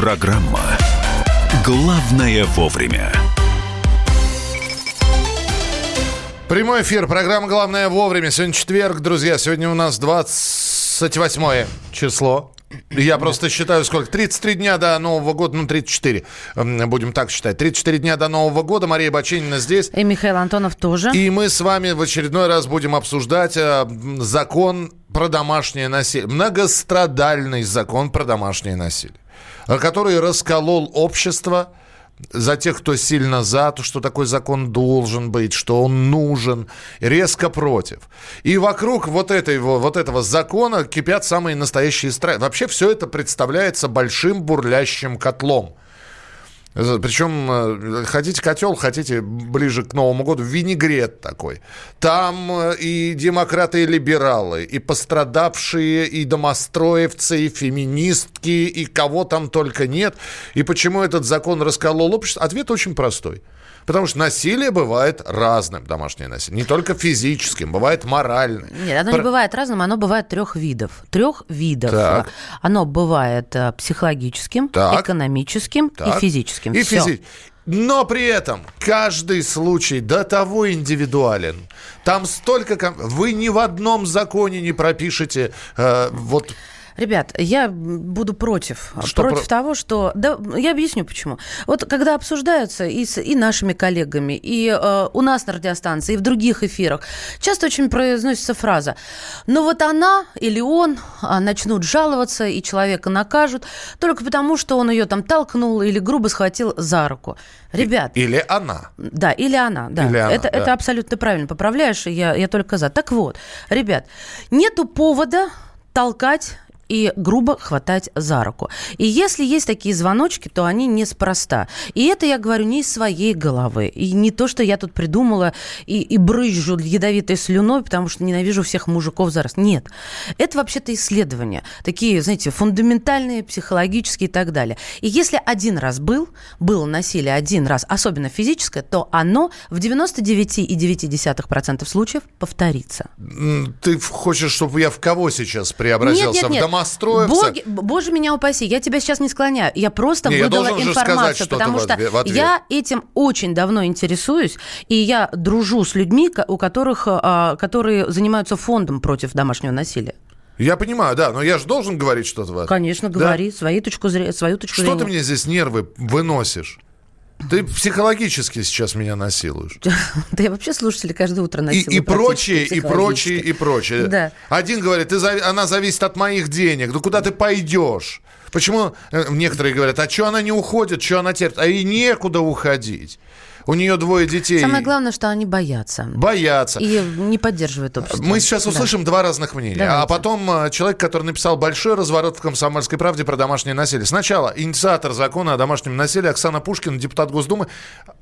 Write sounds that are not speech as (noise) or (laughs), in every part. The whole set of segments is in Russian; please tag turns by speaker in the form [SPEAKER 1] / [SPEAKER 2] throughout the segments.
[SPEAKER 1] Программа «Главное вовремя».
[SPEAKER 2] Прямой эфир. Программа «Главное вовремя». Сегодня четверг, друзья. Сегодня у нас 28 число. Я просто считаю, сколько? 33 дня до Нового года, ну, 34, будем так считать. 34 дня до Нового года. Мария Баченина здесь.
[SPEAKER 3] И Михаил Антонов тоже.
[SPEAKER 2] И мы с вами в очередной раз будем обсуждать э, закон про домашнее насилие. Многострадальный закон про домашнее насилие, который расколол общество, за тех, кто сильно за, то, что такой закон должен быть, что он нужен, резко против. И вокруг вот, этой, вот этого закона кипят самые настоящие страхи. Вообще все это представляется большим бурлящим котлом. Причем э, хотите котел, хотите ближе к Новому году, винегрет такой. Там э, и демократы, и либералы, и пострадавшие, и домостроевцы, и феминистки, и кого там только нет. И почему этот закон расколол общество? Ответ очень простой – Потому что насилие бывает разным, домашнее насилие. Не только физическим, бывает моральным.
[SPEAKER 3] Нет, оно Про... не бывает разным, оно бывает трех видов. Трех видов. Так. Оно бывает э, психологическим, так. экономическим так. и физическим.
[SPEAKER 2] И физи... Но при этом каждый случай до того индивидуален. Там столько... Вы ни в одном законе не пропишете э, вот
[SPEAKER 3] Ребят, я буду против. Что против про... того, что... Да, я объясню почему. Вот когда обсуждаются и, с, и нашими коллегами, и э, у нас на радиостанции, и в других эфирах, часто очень произносится фраза «Ну вот она или он а, начнут жаловаться, и человека накажут только потому, что он ее там толкнул или грубо схватил за руку». Ребят.
[SPEAKER 2] Или она.
[SPEAKER 3] Да, или она. Да. Или она, это, да. это абсолютно правильно. Поправляешь, я, я только за. Так вот, ребят, нету повода толкать и грубо хватать за руку. И если есть такие звоночки, то они неспроста. И это я говорю не из своей головы. И не то, что я тут придумала и, и брызжу ядовитой слюной, потому что ненавижу всех мужиков зараз. Нет. Это вообще-то исследования. Такие, знаете, фундаментальные, психологические и так далее. И если один раз был, было насилие один раз, особенно физическое, то оно в 99,9% случаев повторится.
[SPEAKER 2] Ты хочешь, чтобы я в кого сейчас преобразился? Нет, нет, нет. В домостроевца.
[SPEAKER 3] Боги, боже меня упаси, я тебя сейчас не склоняю. Я просто не, выдала я информацию, потому что я этим очень давно интересуюсь, и я дружу с людьми, у которых, а, которые занимаются фондом против домашнего насилия.
[SPEAKER 2] Я понимаю, да, но я же должен говорить что-то.
[SPEAKER 3] Конечно, говори да? свою точку зрения. Свою точку
[SPEAKER 2] что
[SPEAKER 3] зрения.
[SPEAKER 2] ты мне здесь нервы выносишь? Ты психологически сейчас меня насилуешь. (laughs)
[SPEAKER 3] Да я вообще слушатели каждое утро насилую.
[SPEAKER 2] И, и прочее, и прочее, и прочее. Да. Один говорит, ты, она зависит от моих денег. Ну куда ты пойдешь? Почему э, некоторые говорят, а что она не уходит, что она терпит? А и некуда уходить. У нее двое детей.
[SPEAKER 3] Самое главное, что они боятся.
[SPEAKER 2] Боятся.
[SPEAKER 3] И не поддерживают общество.
[SPEAKER 2] Мы сейчас услышим да. два разных мнения. Давайте. А потом э, человек, который написал большой разворот в «Комсомольской правде» про домашнее насилие. Сначала инициатор закона о домашнем насилии Оксана Пушкина, депутат Госдумы,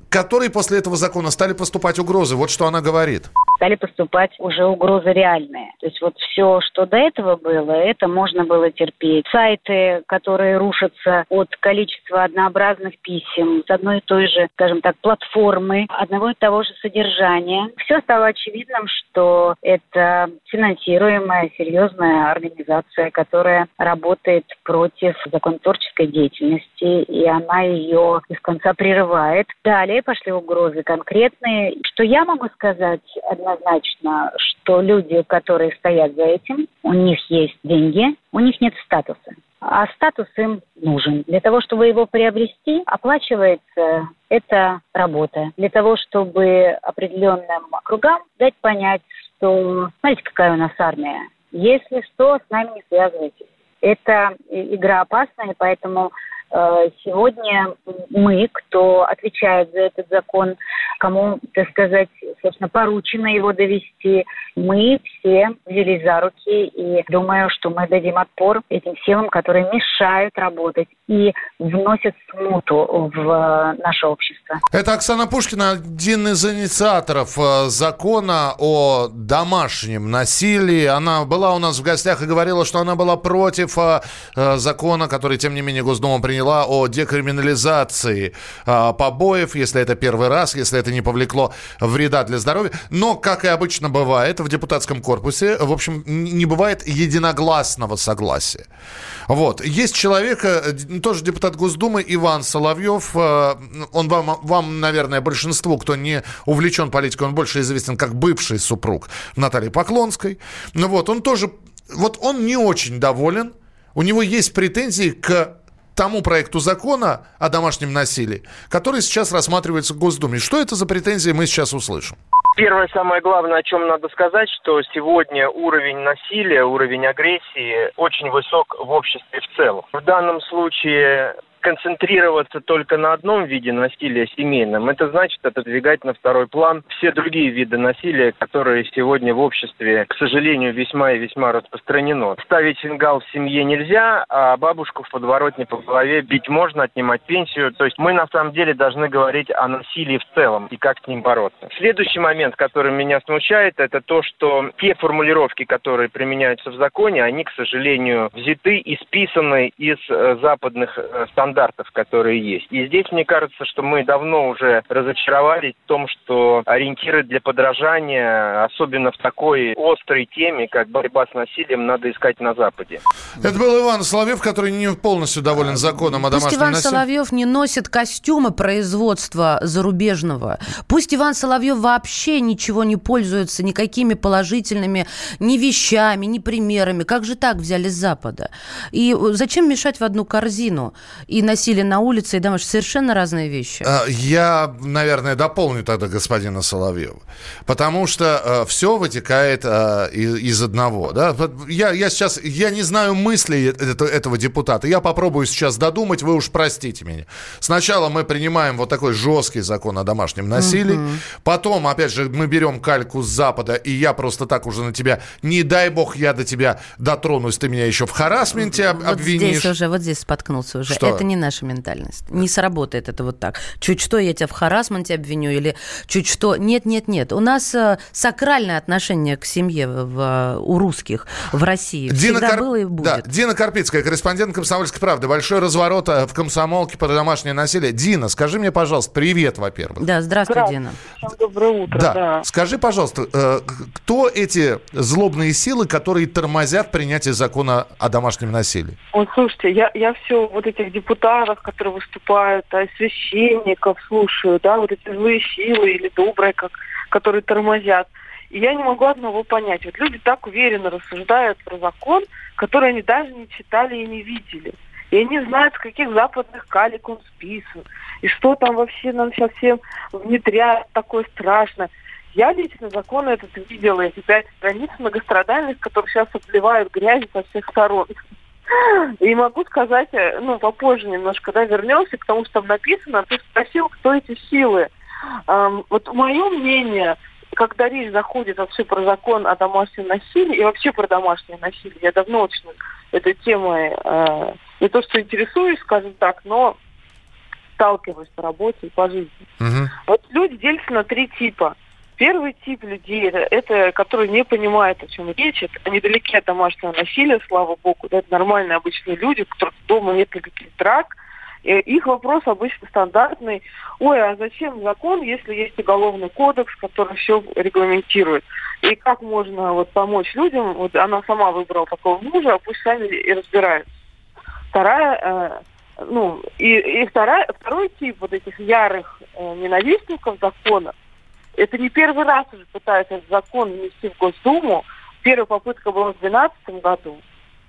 [SPEAKER 2] которой после этого закона стали поступать угрозы. Вот что она говорит.
[SPEAKER 4] Стали поступать уже угрозы реальные. То есть вот все, что до этого было, это можно было терпеть. Сайты, которые рушатся от количества однообразных писем с одной и той же, скажем так, платформы, одного и того же содержания. Все стало очевидным, что это финансируемая серьезная организация, которая работает против законотворческой деятельности, и она ее из конца прерывает. Далее пошли угрозы конкретные. Что я могу сказать однозначно, что люди, которые стоят за этим, у них есть деньги, у них нет статуса. А статус им нужен. Для того, чтобы его приобрести, оплачивается эта работа. Для того, чтобы определенным кругам дать понять, что смотрите, какая у нас армия. Если что, с нами не связывайтесь. Это игра опасная, поэтому сегодня мы, кто отвечает за этот закон, кому, так сказать, собственно, поручено его довести, мы все взялись за руки и думаю, что мы дадим отпор этим силам, которые мешают работать и вносят смуту в наше общество.
[SPEAKER 2] Это Оксана Пушкина, один из инициаторов э, закона о домашнем насилии. Она была у нас в гостях и говорила, что она была против э, закона, который, тем не менее, Госдума приняла о декриминализации а, побоев, если это первый раз, если это не повлекло вреда для здоровья. Но, как и обычно бывает в депутатском корпусе, в общем, не бывает единогласного согласия. Вот. Есть человек, э, тоже депутат Госдумы, Иван Соловьев. Э, он вам, вам, наверное, большинству, кто не увлечен политикой, он больше известен как бывший супруг Натальи Поклонской. Ну вот, он тоже, вот он не очень доволен. У него есть претензии к тому проекту закона о домашнем насилии, который сейчас рассматривается в Госдуме. Что это за претензии, мы сейчас услышим.
[SPEAKER 5] Первое, самое главное, о чем надо сказать, что сегодня уровень насилия, уровень агрессии очень высок в обществе в целом. В данном случае концентрироваться только на одном виде насилия семейном, это значит отодвигать на второй план все другие виды насилия, которые сегодня в обществе, к сожалению, весьма и весьма распространено. Ставить фингал в семье нельзя, а бабушку в подворотне по голове бить можно, отнимать пенсию. То есть мы на самом деле должны говорить о насилии в целом и как с ним бороться. Следующий момент, который меня смущает, это то, что те формулировки, которые применяются в законе, они, к сожалению, взяты и списаны из э, западных э, стандартов стандартов, которые есть. И здесь, мне кажется, что мы давно уже разочаровались в том, что ориентиры для подражания, особенно в такой острой теме, как борьба с насилием, надо искать на Западе.
[SPEAKER 2] Это был Иван Соловьев, который не полностью доволен законом о домашнем
[SPEAKER 3] Пусть Иван
[SPEAKER 2] насилии.
[SPEAKER 3] Соловьев не носит костюмы производства зарубежного. Пусть Иван Соловьев вообще ничего не пользуется никакими положительными ни вещами, ни примерами. Как же так взяли с Запада? И зачем мешать в одну корзину? И и насилие на улице, и домашнее. Совершенно разные вещи. А,
[SPEAKER 2] я, наверное, дополню тогда господина Соловьева. Потому что э, все вытекает э, из, одного. Да? Я, я сейчас, я не знаю мыслей это, этого депутата. Я попробую сейчас додумать, вы уж простите меня. Сначала мы принимаем вот такой жесткий закон о домашнем насилии. Угу. Потом, опять же, мы берем кальку с Запада, и я просто так уже на тебя, не дай бог, я до тебя дотронусь, ты меня еще в харасменте вот обвинишь.
[SPEAKER 3] Здесь уже, вот здесь споткнулся уже. Что? Это не наша ментальность. Не сработает это вот так. Чуть что, я тебя в харасменте обвиню, или чуть что. Нет, нет, нет. У нас э, сакральное отношение к семье в, у русских в России. Дина Всегда Кар... было и будет. Да,
[SPEAKER 2] Дина Карпицкая, корреспондент «Комсомольской правды». Большой разворот э, в комсомолке про домашнее насилие. Дина, скажи мне, пожалуйста, привет, во-первых.
[SPEAKER 3] Да, здравствуй, здравствуй. Дина.
[SPEAKER 6] Доброе утро.
[SPEAKER 2] Да. да. Скажи, пожалуйста, э, кто эти злобные силы, которые тормозят принятие закона о домашнем насилии?
[SPEAKER 6] Ой, слушайте, я, я все вот этих депутатов депутатов, которые выступают, а священников слушаю, да, вот эти злые силы или добрые, как, которые тормозят. И я не могу одного понять. Вот люди так уверенно рассуждают про закон, который они даже не читали и не видели. И они знают, с каких западных калик он списан. И что там вообще нам сейчас всем внедряют такое страшное. Я лично закон этот видела, эти пять страниц многострадальных, которые сейчас обливают грязь со всех сторон. И могу сказать, э, ну, попозже немножко, да, вернемся к тому, что там написано. Ты спросил, кто эти силы. Эм, вот мое мнение, когда речь заходит вообще про закон о домашнем насилии и вообще про домашнее насилие, я давно очень этой темой э, не то что интересуюсь, скажем так, но сталкиваюсь по работе и по жизни. Угу. Вот люди делятся на три типа – Первый тип людей, это, которые не понимают, о чем речь, это они далеки от домашнего насилия, слава богу, да, это нормальные обычные люди, у которых дома нет никаких драк, и их вопрос обычно стандартный. Ой, а зачем закон, если есть уголовный кодекс, который все регламентирует? И как можно вот помочь людям? Вот она сама выбрала такого мужа, а пусть сами и разбираются. Вторая, э, ну, и, и вторая, второй тип вот этих ярых э, ненавистников закона – это не первый раз уже пытаются этот закон внести в Госдуму. Первая попытка была в 2012 году,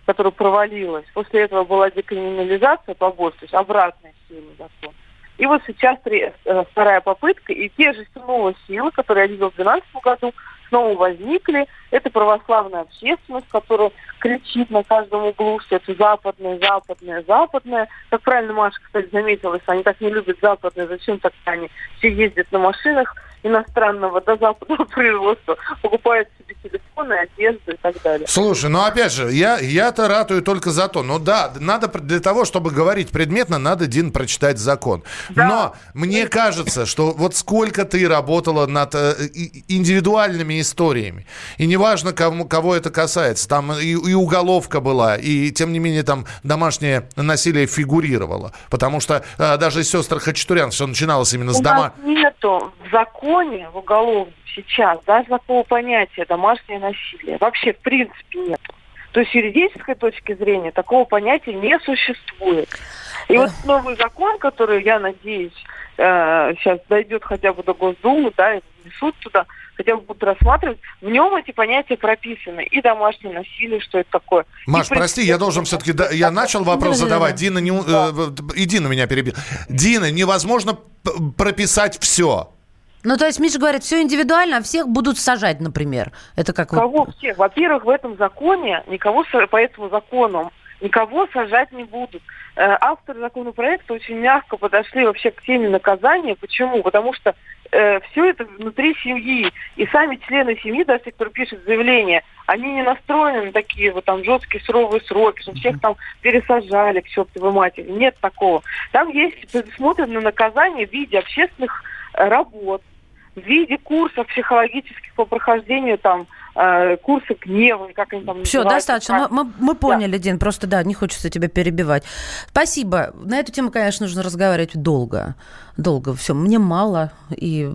[SPEAKER 6] которая провалилась. После этого была декриминализация побольше, то есть обратная сила закона. И вот сейчас э, вторая попытка, и те же снова силы, которые я видел в 2012 году, снова возникли. Это православная общественность, которая кричит на каждом углу, что это западное, западное, западное. Как правильно Маша, кстати, заметила, что они так не любят западное, зачем так они все ездят на машинах иностранного до западного (laughs) производства, покупают себе телефоны, одежду и так далее.
[SPEAKER 2] Слушай, ну опять же, я, я-то ратую только за то. Ну да, надо для того, чтобы говорить предметно, надо, Дин, прочитать закон. Да. Но мне кажется, что вот сколько ты работала над э, индивидуальными историями, и неважно, кому, кого это касается, там и, и уголовка была, и тем не менее там домашнее насилие фигурировало. Потому что э, даже сестры Хачатурян все начиналось именно с дома.
[SPEAKER 6] нету в законе, в уголовном сейчас даже такого понятия домашнее насилие. Вообще, в принципе, нет. То есть с юридической точки зрения такого понятия не существует. И вот новый закон, который, я надеюсь, э, сейчас дойдет хотя бы до Госдумы, да, и внесут туда, хотя бы будут рассматривать, в нем эти понятия прописаны. И домашнее насилие, что это такое.
[SPEAKER 2] Маш, и прости, я должен все-таки... Да, я начал вопрос задавать. Дина, не, да. э, и Дина меня перебил. Дина, невозможно прописать все.
[SPEAKER 3] Ну, то есть Миша говорит, все индивидуально, а всех будут сажать, например. Это как
[SPEAKER 6] Кого вы... всех? Во-первых, в этом законе никого по этому закону никого сажать не будут. Э, авторы законопроекта очень мягко подошли вообще к теме наказания. Почему? Потому что э, все это внутри семьи. И сами члены семьи, даже те, кто пишет заявление, они не настроены на такие вот там жесткие суровые сроки, что всех там пересажали к чертовой матери. Нет такого. Там есть предусмотрено наказание в виде общественных работ, в виде курсов психологических по прохождению там э, курсы гнева, как они там
[SPEAKER 3] Все, достаточно. Мы, мы, мы поняли, да. Дин, просто да, не хочется тебя перебивать. Спасибо. На эту тему, конечно, нужно разговаривать долго. Долго. Все, мне мало. И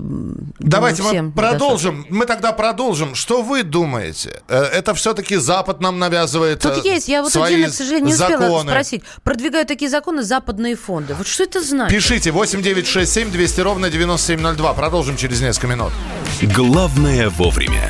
[SPEAKER 2] Давайте думаю, мы продолжим. Мы тогда продолжим. Что вы думаете? Э, это все-таки Запад нам навязывает
[SPEAKER 3] Тут э, есть. Я вот у Дина, к сожалению, не успела законы. спросить. Продвигают такие законы западные фонды. Вот что это значит?
[SPEAKER 2] Пишите 8967 200 ровно 9702. Продолжим через несколько минут.
[SPEAKER 1] Главное вовремя.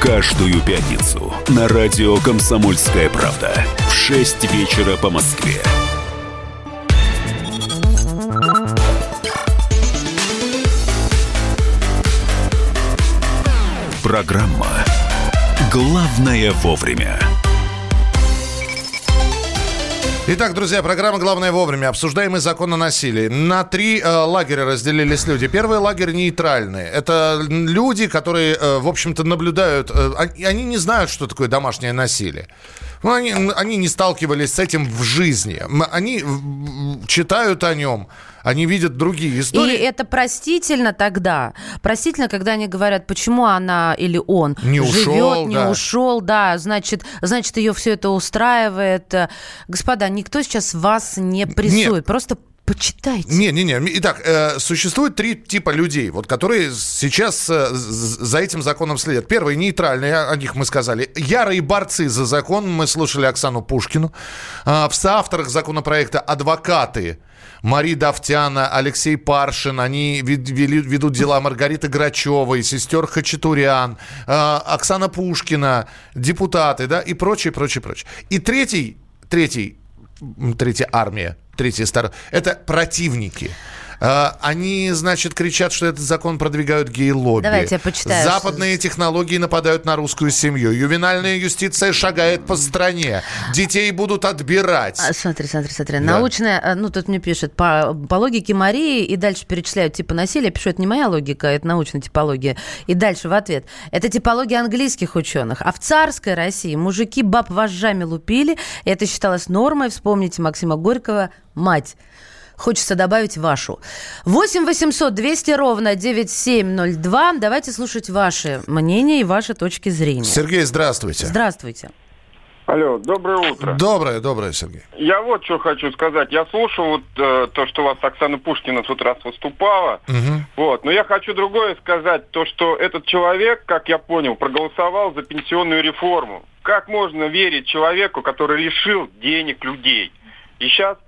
[SPEAKER 1] Каждую пятницу на радио «Комсомольская правда» в 6 вечера по Москве. Программа «Главное вовремя».
[SPEAKER 2] Итак, друзья, программа «Главное вовремя». Обсуждаемый закон о насилии. На три э, лагеря разделились люди. Первый лагерь нейтральный. Это люди, которые, э, в общем-то, наблюдают... Э, они не знают, что такое домашнее насилие. Ну, они, они не сталкивались с этим в жизни. Они читают о нем, они видят другие истории.
[SPEAKER 3] И это простительно тогда. Простительно, когда они говорят, почему она или он
[SPEAKER 2] не живет, ушел,
[SPEAKER 3] не да. ушел, да, значит, значит, ее все это устраивает. Господа, никто сейчас вас не прессует. Нет. Просто Почитайте.
[SPEAKER 2] Не-не-не. Итак, э, существует три типа людей, вот, которые сейчас э, за этим законом следят. Первый – нейтральные, о них мы сказали. Ярые борцы за закон. Мы слушали Оксану Пушкину. Э, в соавторах законопроекта адвокаты Мари Давтяна, Алексей Паршин, они вели, ведут дела Маргариты Грачевой, сестер Хачатурян, э, Оксана Пушкина, депутаты, да, и прочее, прочее, прочее. И третий, третий, третья армия – третья сторона. Это противники. А, они, значит, кричат, что этот закон продвигают гей-лобби.
[SPEAKER 3] Давайте я почитаю.
[SPEAKER 2] Западные
[SPEAKER 3] что...
[SPEAKER 2] технологии нападают на русскую семью. Ювенальная юстиция шагает по стране. Детей будут отбирать. А,
[SPEAKER 3] смотри, смотри, смотри. Да. Научная, а, ну, тут мне пишет, по, по логике Марии, и дальше перечисляют типа насилия. Пишу, это не моя логика, это научная типология. И дальше в ответ. Это типология английских ученых. А в царской России мужики баб вожжами лупили. Это считалось нормой. Вспомните Максима Горького «Мать». Хочется добавить вашу. 8 800 200 ровно 9702. Давайте слушать ваши мнения и ваши точки зрения.
[SPEAKER 2] Сергей, здравствуйте.
[SPEAKER 3] Здравствуйте.
[SPEAKER 7] Алло, доброе утро.
[SPEAKER 2] Доброе, доброе, Сергей.
[SPEAKER 7] Я вот что хочу сказать. Я слушал вот э, то, что у вас Оксана Пушкина тут раз выступала. Угу. Вот. Но я хочу другое сказать. То, что этот человек, как я понял, проголосовал за пенсионную реформу. Как можно верить человеку, который лишил денег людей? И сейчас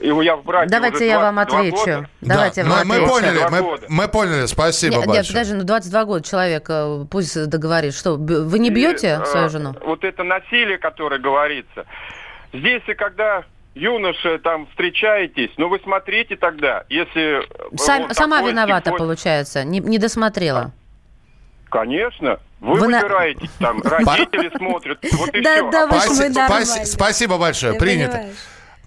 [SPEAKER 7] я в браке
[SPEAKER 3] Давайте я вам отвечу. Года.
[SPEAKER 2] Давайте да, мы, мы поняли, мы, мы поняли, спасибо нет, большое. Нет,
[SPEAKER 3] подожди, ну 22 года человек, э, пусть договорит. Что, вы не бьете и, свою жену?
[SPEAKER 7] Вот это насилие, которое говорится. Здесь и когда юноши там встречаетесь, ну вы смотрите тогда, если...
[SPEAKER 3] Сам, сама виновата, типа... получается, не, не досмотрела.
[SPEAKER 7] Конечно. Вы, вы выбираете, на... там, родители смотрят, вот и
[SPEAKER 3] да,
[SPEAKER 7] все.
[SPEAKER 3] Да,
[SPEAKER 2] Спасибо большое, принято.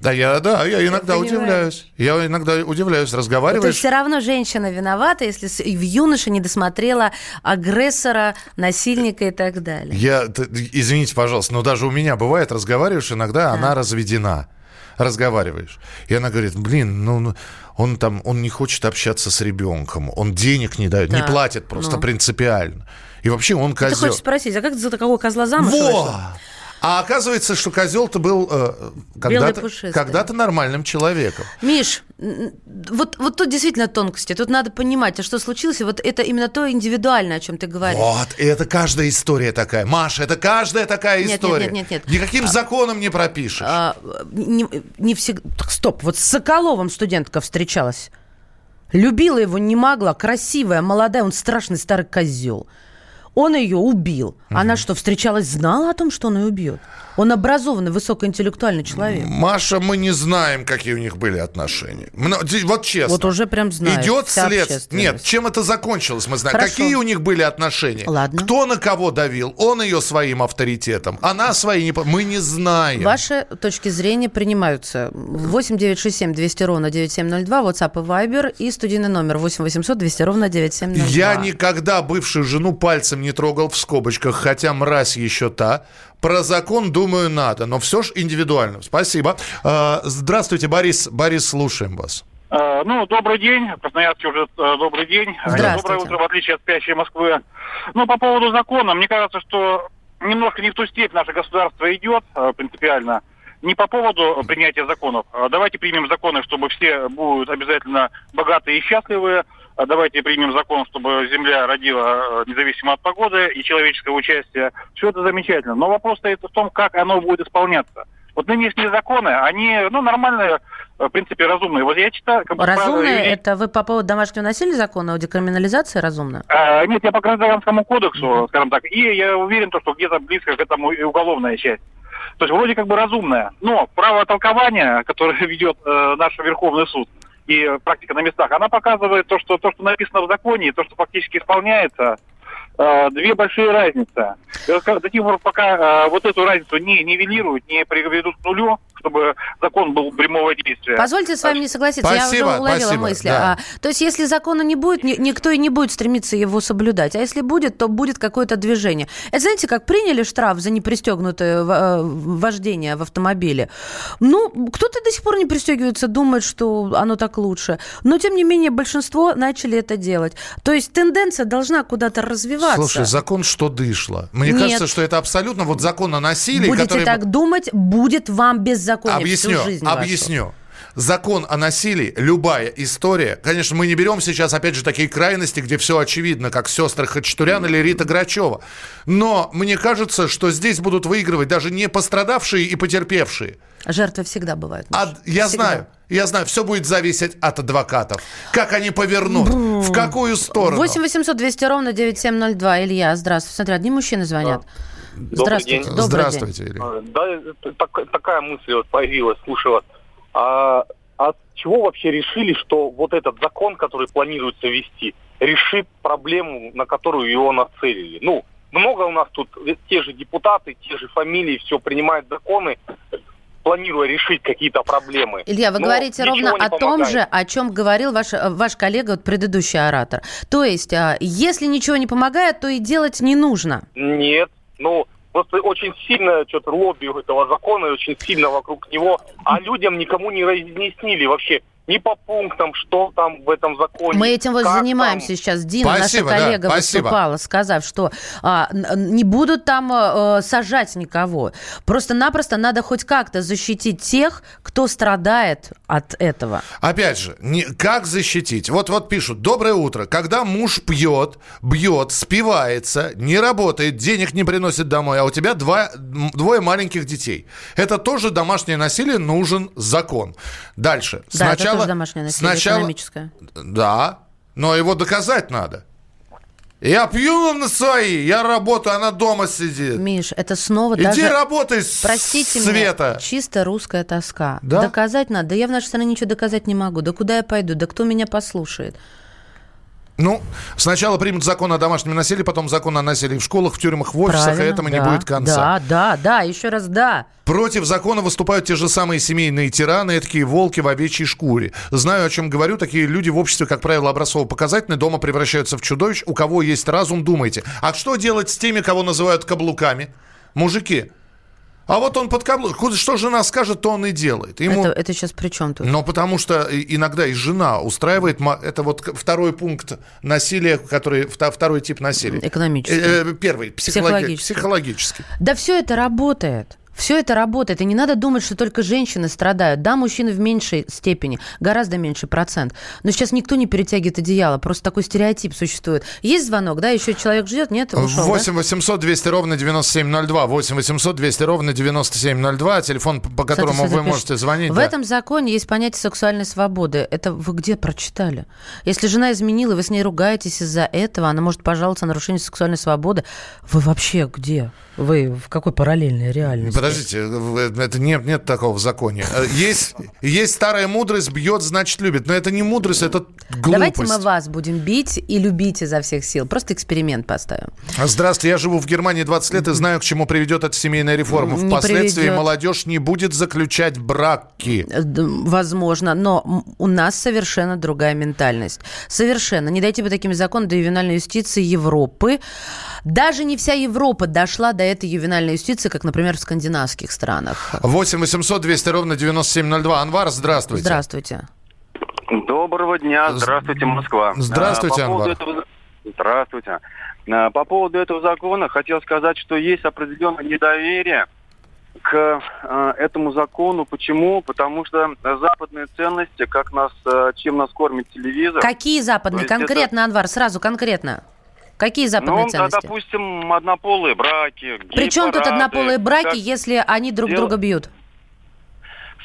[SPEAKER 2] Да, я, да, я иногда удивляюсь. Я иногда удивляюсь, разговариваешь. То есть
[SPEAKER 3] все равно женщина виновата, если в юноше не досмотрела агрессора, насильника и так далее.
[SPEAKER 2] Я, извините, пожалуйста, но даже у меня бывает, разговариваешь иногда, да. она разведена разговариваешь. И она говорит, блин, ну, ну он там, он не хочет общаться с ребенком, он денег не дает, да. не платит просто ну. принципиально. И вообще он козел.
[SPEAKER 3] Ты хочешь спросить, а как за такого козла замуж
[SPEAKER 2] Во! вышла? А оказывается, что козел-то был э, когда-то, когда-то нормальным человеком.
[SPEAKER 3] Миш, вот, вот тут действительно тонкости. Тут надо понимать, а что случилось. И вот это именно то индивидуальное, о чем ты говоришь.
[SPEAKER 2] Вот, и это каждая история такая. Маша, это каждая такая нет, история. Нет, нет, нет, нет. Никаким а, законом не пропишешь. А,
[SPEAKER 3] не, не всегда... Стоп, вот с Соколовым студентка встречалась. Любила его не могла, красивая, молодая, он страшный старый козел. Он ее убил. Угу. Она что, встречалась, знала о том, что он ее убьет? Он образованный, высокоинтеллектуальный человек.
[SPEAKER 2] Маша, мы не знаем, какие у них были отношения. Вот честно.
[SPEAKER 3] Вот уже прям знаем.
[SPEAKER 2] Идет след. Нет, чем это закончилось, мы знаем. Хорошо. Какие у них были отношения?
[SPEAKER 3] Ладно.
[SPEAKER 2] Кто на кого давил? Он ее своим авторитетом. Она свои не... Мы не знаем.
[SPEAKER 3] Ваши точки зрения принимаются. 8 9 6 7 200 ровно 9702, WhatsApp и Viber и студийный номер 8 800 200 ровно 9702.
[SPEAKER 2] Я никогда бывшую жену пальцем не трогал в скобочках, хотя мразь еще та. Про закон, думаю, надо, но все же индивидуально. Спасибо. А, здравствуйте, Борис. Борис, слушаем вас.
[SPEAKER 8] А, ну, добрый день. Красноярске уже э, добрый день. Доброе утро, в отличие от спящей Москвы. Ну, по поводу закона, мне кажется, что немножко не в ту степь наше государство идет э, принципиально. Не по поводу принятия законов. Давайте примем законы, чтобы все будут обязательно богатые и счастливые. А давайте примем закон, чтобы земля родила э, независимо от погоды и человеческого участия. Все это замечательно. Но вопрос стоит в том, как оно будет исполняться. Вот нынешние законы, они, ну, нормальные, в принципе, разумные. Вот я читаю...
[SPEAKER 3] Как разумные? Правило, это вы по поводу домашнего насилия закона о декриминализации разумно?
[SPEAKER 8] А, нет, я по гражданскому кодексу, mm-hmm. скажем так. И я уверен, что где-то близко к этому и уголовная часть. То есть вроде как бы разумная. Но право толкования, которое (laughs) ведет э, наш Верховный суд, и практика на местах, она показывает то, что то, что написано в законе, и то, что фактически исполняется, э, две большие разницы. До тех пор, пока э, вот эту разницу не нивелируют, не приведут к нулю, чтобы закон был прямого действия.
[SPEAKER 3] Позвольте с вами не согласиться,
[SPEAKER 2] спасибо,
[SPEAKER 3] я уже уловила
[SPEAKER 2] спасибо,
[SPEAKER 3] мысли. Да. А, то есть, если закона не будет, ни, никто и не будет стремиться его соблюдать. А если будет, то будет какое-то движение. Это знаете, как приняли штраф за непристегнутое э, вождение в автомобиле. Ну, кто-то до сих пор не пристегивается, думает, что оно так лучше. Но, тем не менее, большинство начали это делать. То есть, тенденция должна куда-то развиваться.
[SPEAKER 2] Слушай, закон что дышло? Мне Нет. кажется, что это абсолютно вот закон о насилии,
[SPEAKER 3] Будете который... так думать, будет вам без законе
[SPEAKER 2] объясню,
[SPEAKER 3] всю жизнь
[SPEAKER 2] Объясню. Вашу. Закон о насилии, любая история, конечно, мы не берем сейчас, опять же, такие крайности, где все очевидно, как сестры Хачатурян или Рита Грачева. Но мне кажется, что здесь будут выигрывать даже не пострадавшие и потерпевшие.
[SPEAKER 3] Жертвы всегда бывают.
[SPEAKER 2] А, я всегда. знаю. Я знаю, все будет зависеть от адвокатов. Как они повернут, Бру. в какую сторону.
[SPEAKER 3] 8 800 200 ровно 9702. Илья, здравствуй. Смотри, одни мужчины звонят. Да. Здравствуйте. Добрый
[SPEAKER 2] Здравствуйте,
[SPEAKER 3] день.
[SPEAKER 2] Илья.
[SPEAKER 9] Да, так, такая мысль вот появилась, слушала. А от чего вообще решили, что вот этот закон, который планируется ввести, решит проблему, на которую его нацелили? Ну, много у нас тут, те же депутаты, те же фамилии, все принимают законы, планируя решить какие-то проблемы.
[SPEAKER 3] Илья, вы говорите ровно о том же, о чем говорил ваш, ваш коллега, вот предыдущий оратор. То есть, а, если ничего не помогает, то и делать не нужно.
[SPEAKER 9] Нет, ну, просто очень сильно что-то лобби этого закона, очень сильно вокруг него, а людям никому не разъяснили вообще, ни по пунктам, что там в этом законе.
[SPEAKER 3] Мы этим вот занимаемся там. сейчас. Дина, спасибо, наша коллега, да, выступала, сказав, что а, не будут там а, сажать никого. Просто-напросто надо хоть как-то защитить тех, кто страдает от этого.
[SPEAKER 2] Опять же, не, как защитить? Вот, вот пишут, доброе утро. Когда муж пьет, бьет, спивается, не работает, денег не приносит домой, а у тебя два, двое маленьких детей. Это тоже домашнее насилие, нужен закон. Дальше.
[SPEAKER 3] Да, Сначала тоже домашнее насилие, сначала, экономическое.
[SPEAKER 2] Да, но его доказать надо. Я пью на свои, я работаю, она дома сидит.
[SPEAKER 3] Миш, это снова
[SPEAKER 2] Иди
[SPEAKER 3] даже...
[SPEAKER 2] работай,
[SPEAKER 3] Простите
[SPEAKER 2] Света.
[SPEAKER 3] меня, чисто русская тоска. Да? Доказать надо. Да я в нашей стране ничего доказать не могу. Да куда я пойду? Да кто меня послушает?
[SPEAKER 2] Ну, сначала примут закон о домашнем насилии, потом закон о насилии в школах, в тюрьмах, в офисах, Правильно, и этому да, не будет конца.
[SPEAKER 3] Да, да, да, еще раз да.
[SPEAKER 2] Против закона выступают те же самые семейные тираны, такие волки в овечьей шкуре. Знаю, о чем говорю. Такие люди в обществе, как правило, образцово-показательные, дома превращаются в чудовищ. У кого есть разум, думайте. А что делать с теми, кого называют каблуками? Мужики, а вот он под каблук. Что жена скажет, то он и делает.
[SPEAKER 3] Ему... Это, это сейчас при чем тут?
[SPEAKER 2] Но потому что иногда и жена устраивает... Это вот второй пункт насилия, который... Второй тип насилия.
[SPEAKER 3] Экономический. Э,
[SPEAKER 2] э, первый. Психологический. психологический.
[SPEAKER 3] Да все это работает. Все это работает, и не надо думать, что только женщины страдают. Да, мужчины в меньшей степени, гораздо меньший процент. Но сейчас никто не перетягивает одеяло, просто такой стереотип существует. Есть звонок, да, еще человек ждет, нет?
[SPEAKER 2] Ушел, 8 800 200 ровно 9702, 8 800 200 ровно 9702, телефон, по которому Кстати, вы можете звонить.
[SPEAKER 3] В
[SPEAKER 2] да.
[SPEAKER 3] этом законе есть понятие сексуальной свободы. Это вы где прочитали? Если жена изменила, вы с ней ругаетесь из-за этого, она может пожаловаться на нарушение сексуальной свободы. Вы вообще где? Вы в какой параллельной реальности?
[SPEAKER 2] Подождите, это нет, нет такого в законе. Э, есть, есть старая мудрость, бьет, значит, любит. Но это не мудрость, это глупость.
[SPEAKER 3] Давайте мы вас будем бить и любить изо всех сил. Просто эксперимент поставим.
[SPEAKER 2] Здравствуйте, я живу в Германии 20 лет и знаю, к чему приведет эта семейная реформа. Впоследствии приведет. молодежь не будет заключать браки. Э,
[SPEAKER 3] возможно, но у нас совершенно другая ментальность. Совершенно. Не дайте бы таким законам до ювенальной юстиции Европы. Даже не вся Европа дошла до этой ювенальной юстиции, как, например, в скандинавских странах.
[SPEAKER 2] 8 800 200 ровно 9702. Анвар, здравствуйте.
[SPEAKER 3] Здравствуйте.
[SPEAKER 10] Доброго дня. Здравствуйте, Москва.
[SPEAKER 2] Здравствуйте, а, По Анвар.
[SPEAKER 10] Этого... Здравствуйте. А, по поводу этого закона хотел сказать, что есть определенное недоверие к э, этому закону. Почему? Потому что западные ценности, как нас, э, чем нас кормит телевизор.
[SPEAKER 3] Какие западные? Конкретно, это... Анвар, сразу конкретно. Какие западные ну, ценности?
[SPEAKER 10] Ну, допустим, однополые браки.
[SPEAKER 3] Причем тут однополые браки, как... если они друг Дело... друга бьют?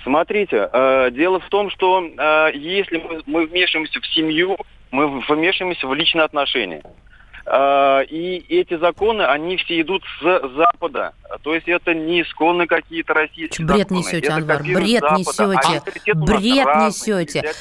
[SPEAKER 10] Смотрите, э, дело в том, что э, если мы, мы вмешиваемся в семью, мы вмешиваемся в личные отношения. А, и эти законы, они все идут с Запада. То есть это не исконные какие-то российские
[SPEAKER 3] Бред законы. несете, Анвар, бред Запада. несете. А бред несете.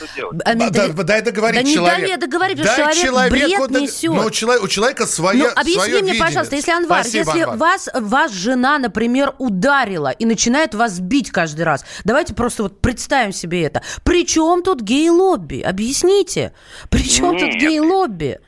[SPEAKER 2] А, да, да, дай договорить да человек.
[SPEAKER 3] не дай договорить, дай человек человеку, бред несет.
[SPEAKER 2] Но человек, у человека своя Ну,
[SPEAKER 3] объясни
[SPEAKER 2] свое
[SPEAKER 3] мне,
[SPEAKER 2] видение.
[SPEAKER 3] пожалуйста, если, Анвар, Спасибо, если Анвар. Вас, вас жена, например, ударила и начинает вас бить каждый раз, давайте просто вот представим себе это. При чем тут гей-лобби? Объясните. При чем Нет. тут гей-лобби?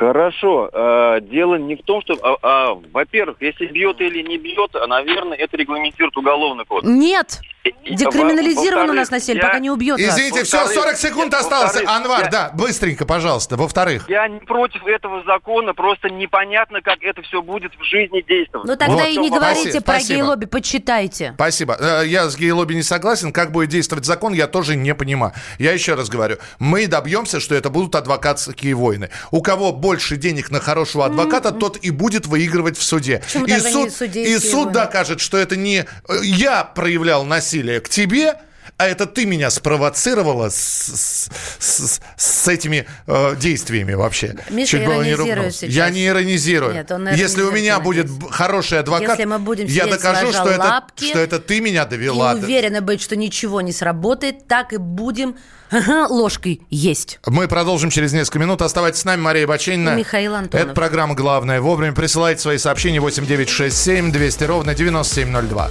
[SPEAKER 10] Хорошо. Э, дело не в том, что, а, а, во-первых, если бьет или не бьет, наверное, это регламентирует уголовный кодекс.
[SPEAKER 3] Нет. Декриминализировано у нас насилие, я... пока не убьет
[SPEAKER 2] Извините, все, 40 секунд осталось. Анвар, я... да, быстренько, пожалуйста. Во-вторых.
[SPEAKER 10] Я не против этого закона, просто непонятно, как это все будет в жизни действовать.
[SPEAKER 3] Ну тогда вот. и не говорите про гей-лобби, почитайте.
[SPEAKER 2] Спасибо. Э, я с гей-лобби не согласен. Как будет действовать закон, я тоже не понимаю. Я еще раз говорю. Мы добьемся, что это будут адвокатские войны. У кого больше денег на хорошего адвоката, mm-hmm. тот и будет выигрывать в суде.
[SPEAKER 3] Почему
[SPEAKER 2] и суд, и суд докажет, что это не э, я проявлял насилие, насилие к тебе, а это ты меня спровоцировала с, с, с, этими э, действиями вообще.
[SPEAKER 3] Миша Чуть было не сейчас.
[SPEAKER 2] Я не иронизирую. Нет, он Если у меня будет хороший адвокат,
[SPEAKER 3] Если мы будем
[SPEAKER 2] я докажу, что это, что это ты меня довела.
[SPEAKER 3] И уверена быть, что ничего не сработает, так и будем ложкой есть.
[SPEAKER 2] Мы продолжим через несколько минут. Оставайтесь с нами, Мария Баченина.
[SPEAKER 3] И Михаил Антонов.
[SPEAKER 2] Это программа «Главное вовремя». Присылайте свои сообщения 8967 200 ровно 9702.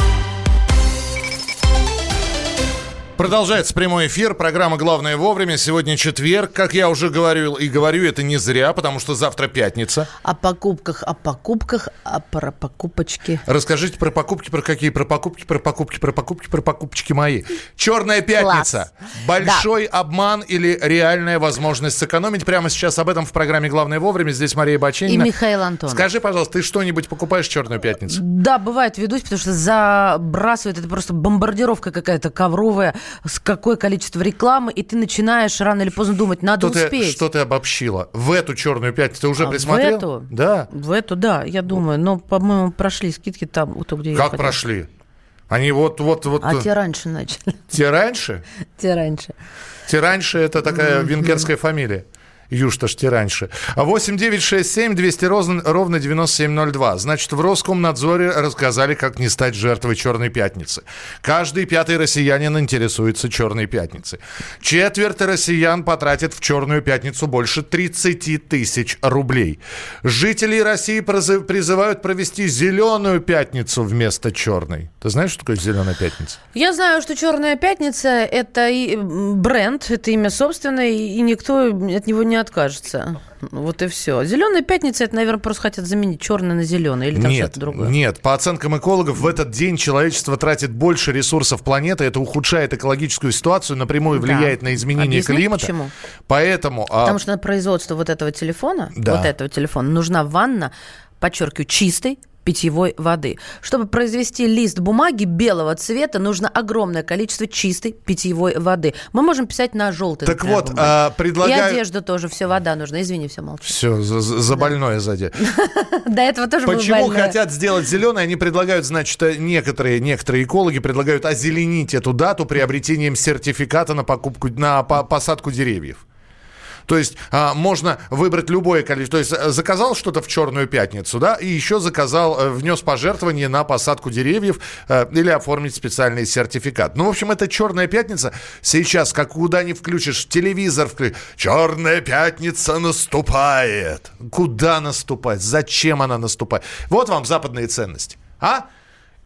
[SPEAKER 2] Продолжается прямой эфир. Программа «Главное вовремя». Сегодня четверг. Как я уже говорил и говорю, это не зря, потому что завтра пятница.
[SPEAKER 3] О покупках, о покупках, о про покупочки.
[SPEAKER 2] Расскажите про покупки, про какие? Про покупки, про покупки, про покупки, про покупочки мои. Черная пятница. Класс. Большой да. обман или реальная возможность сэкономить? Прямо сейчас об этом в программе «Главное вовремя». Здесь Мария Баченина.
[SPEAKER 3] И Михаил Антонов.
[SPEAKER 2] Скажи, пожалуйста, ты что-нибудь покупаешь в Черную пятницу?
[SPEAKER 3] Да, бывает, ведусь, потому что забрасывает. Это просто бомбардировка какая-то ковровая с какое количество рекламы, и ты начинаешь рано или поздно думать, надо
[SPEAKER 2] что
[SPEAKER 3] успеть.
[SPEAKER 2] Ты, что ты обобщила? В эту черную пятницу ты уже а присмотрел?
[SPEAKER 3] В эту?
[SPEAKER 2] Да.
[SPEAKER 3] В эту, да, я думаю. Но, по-моему, прошли скидки там, вот где
[SPEAKER 2] Как прошли? Они вот, вот, вот...
[SPEAKER 3] А те раньше начали.
[SPEAKER 2] Те раньше?
[SPEAKER 3] Те раньше.
[SPEAKER 2] Те раньше это такая венгерская фамилия. Юшташ раньше. 8 9 6 7 200 ровно, ровно 9702. Значит, в Роскомнадзоре рассказали, как не стать жертвой Черной пятницы. Каждый пятый россиянин интересуется Черной пятницей. Четверть россиян потратит в Черную пятницу больше 30 тысяч рублей. Жители России призывают провести Зеленую пятницу вместо Черной. Ты знаешь, что такое Зеленая пятница?
[SPEAKER 3] Я знаю, что Черная пятница это и бренд, это имя собственное, и никто от него не откажется. Вот и все. Зеленая пятница, это, наверное, просто хотят заменить черное на зеленое или там что-то другое.
[SPEAKER 2] Нет, по оценкам экологов, в этот день человечество тратит больше ресурсов планеты. Это ухудшает экологическую ситуацию, напрямую влияет да. на изменение Объяснить климата.
[SPEAKER 3] Почему?
[SPEAKER 2] Поэтому...
[SPEAKER 3] А Потому что на производство вот этого телефона, да. вот этого телефона, нужна ванна, подчеркиваю, чистой, питьевой воды. Чтобы произвести лист бумаги белого цвета, нужно огромное количество чистой питьевой воды. Мы можем писать на желтой.
[SPEAKER 2] Так вот, а, предлагаю...
[SPEAKER 3] И одежда тоже, все, вода нужна. Извини, все, молчу.
[SPEAKER 2] Все, за, за больное сзади. (laughs)
[SPEAKER 3] До этого тоже
[SPEAKER 2] Почему хотят сделать зеленый? Они предлагают, значит, некоторые, некоторые экологи предлагают озеленить эту дату приобретением сертификата на покупку, на посадку деревьев. То есть а, можно выбрать любое количество. То есть э, заказал что-то в Черную пятницу, да, и еще заказал, э, внес пожертвование на посадку деревьев а, или оформить специальный сертификат. Ну, в общем, это Черная пятница. Сейчас, как куда не включишь телевизор, вклю... Черная пятница наступает. Куда наступать? Зачем она наступает? Вот вам западные ценности. А?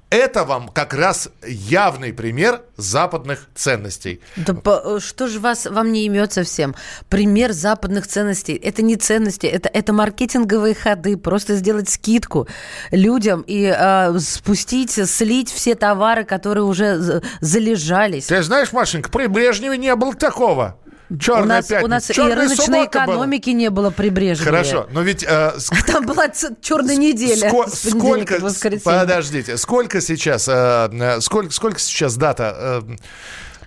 [SPEAKER 2] Это вам как раз явный пример западных ценностей.
[SPEAKER 3] Да по, что же вас, вам не имется всем? Пример западных ценностей. Это не ценности, это, это маркетинговые ходы. Просто сделать скидку людям и э, спустить, слить все товары, которые уже залежались.
[SPEAKER 2] Ты знаешь, Машенька, при Брежневе не было такого. Черная у
[SPEAKER 3] нас,
[SPEAKER 2] пятница.
[SPEAKER 3] У нас Черная и рыночной экономики была. не было при Брежневе.
[SPEAKER 2] Хорошо, но ведь... Э,
[SPEAKER 3] ск... Там была черная неделя.
[SPEAKER 2] Ско... Сколько... Подождите, сколько сейчас... Э, э, сколько, сколько сейчас дата... Э,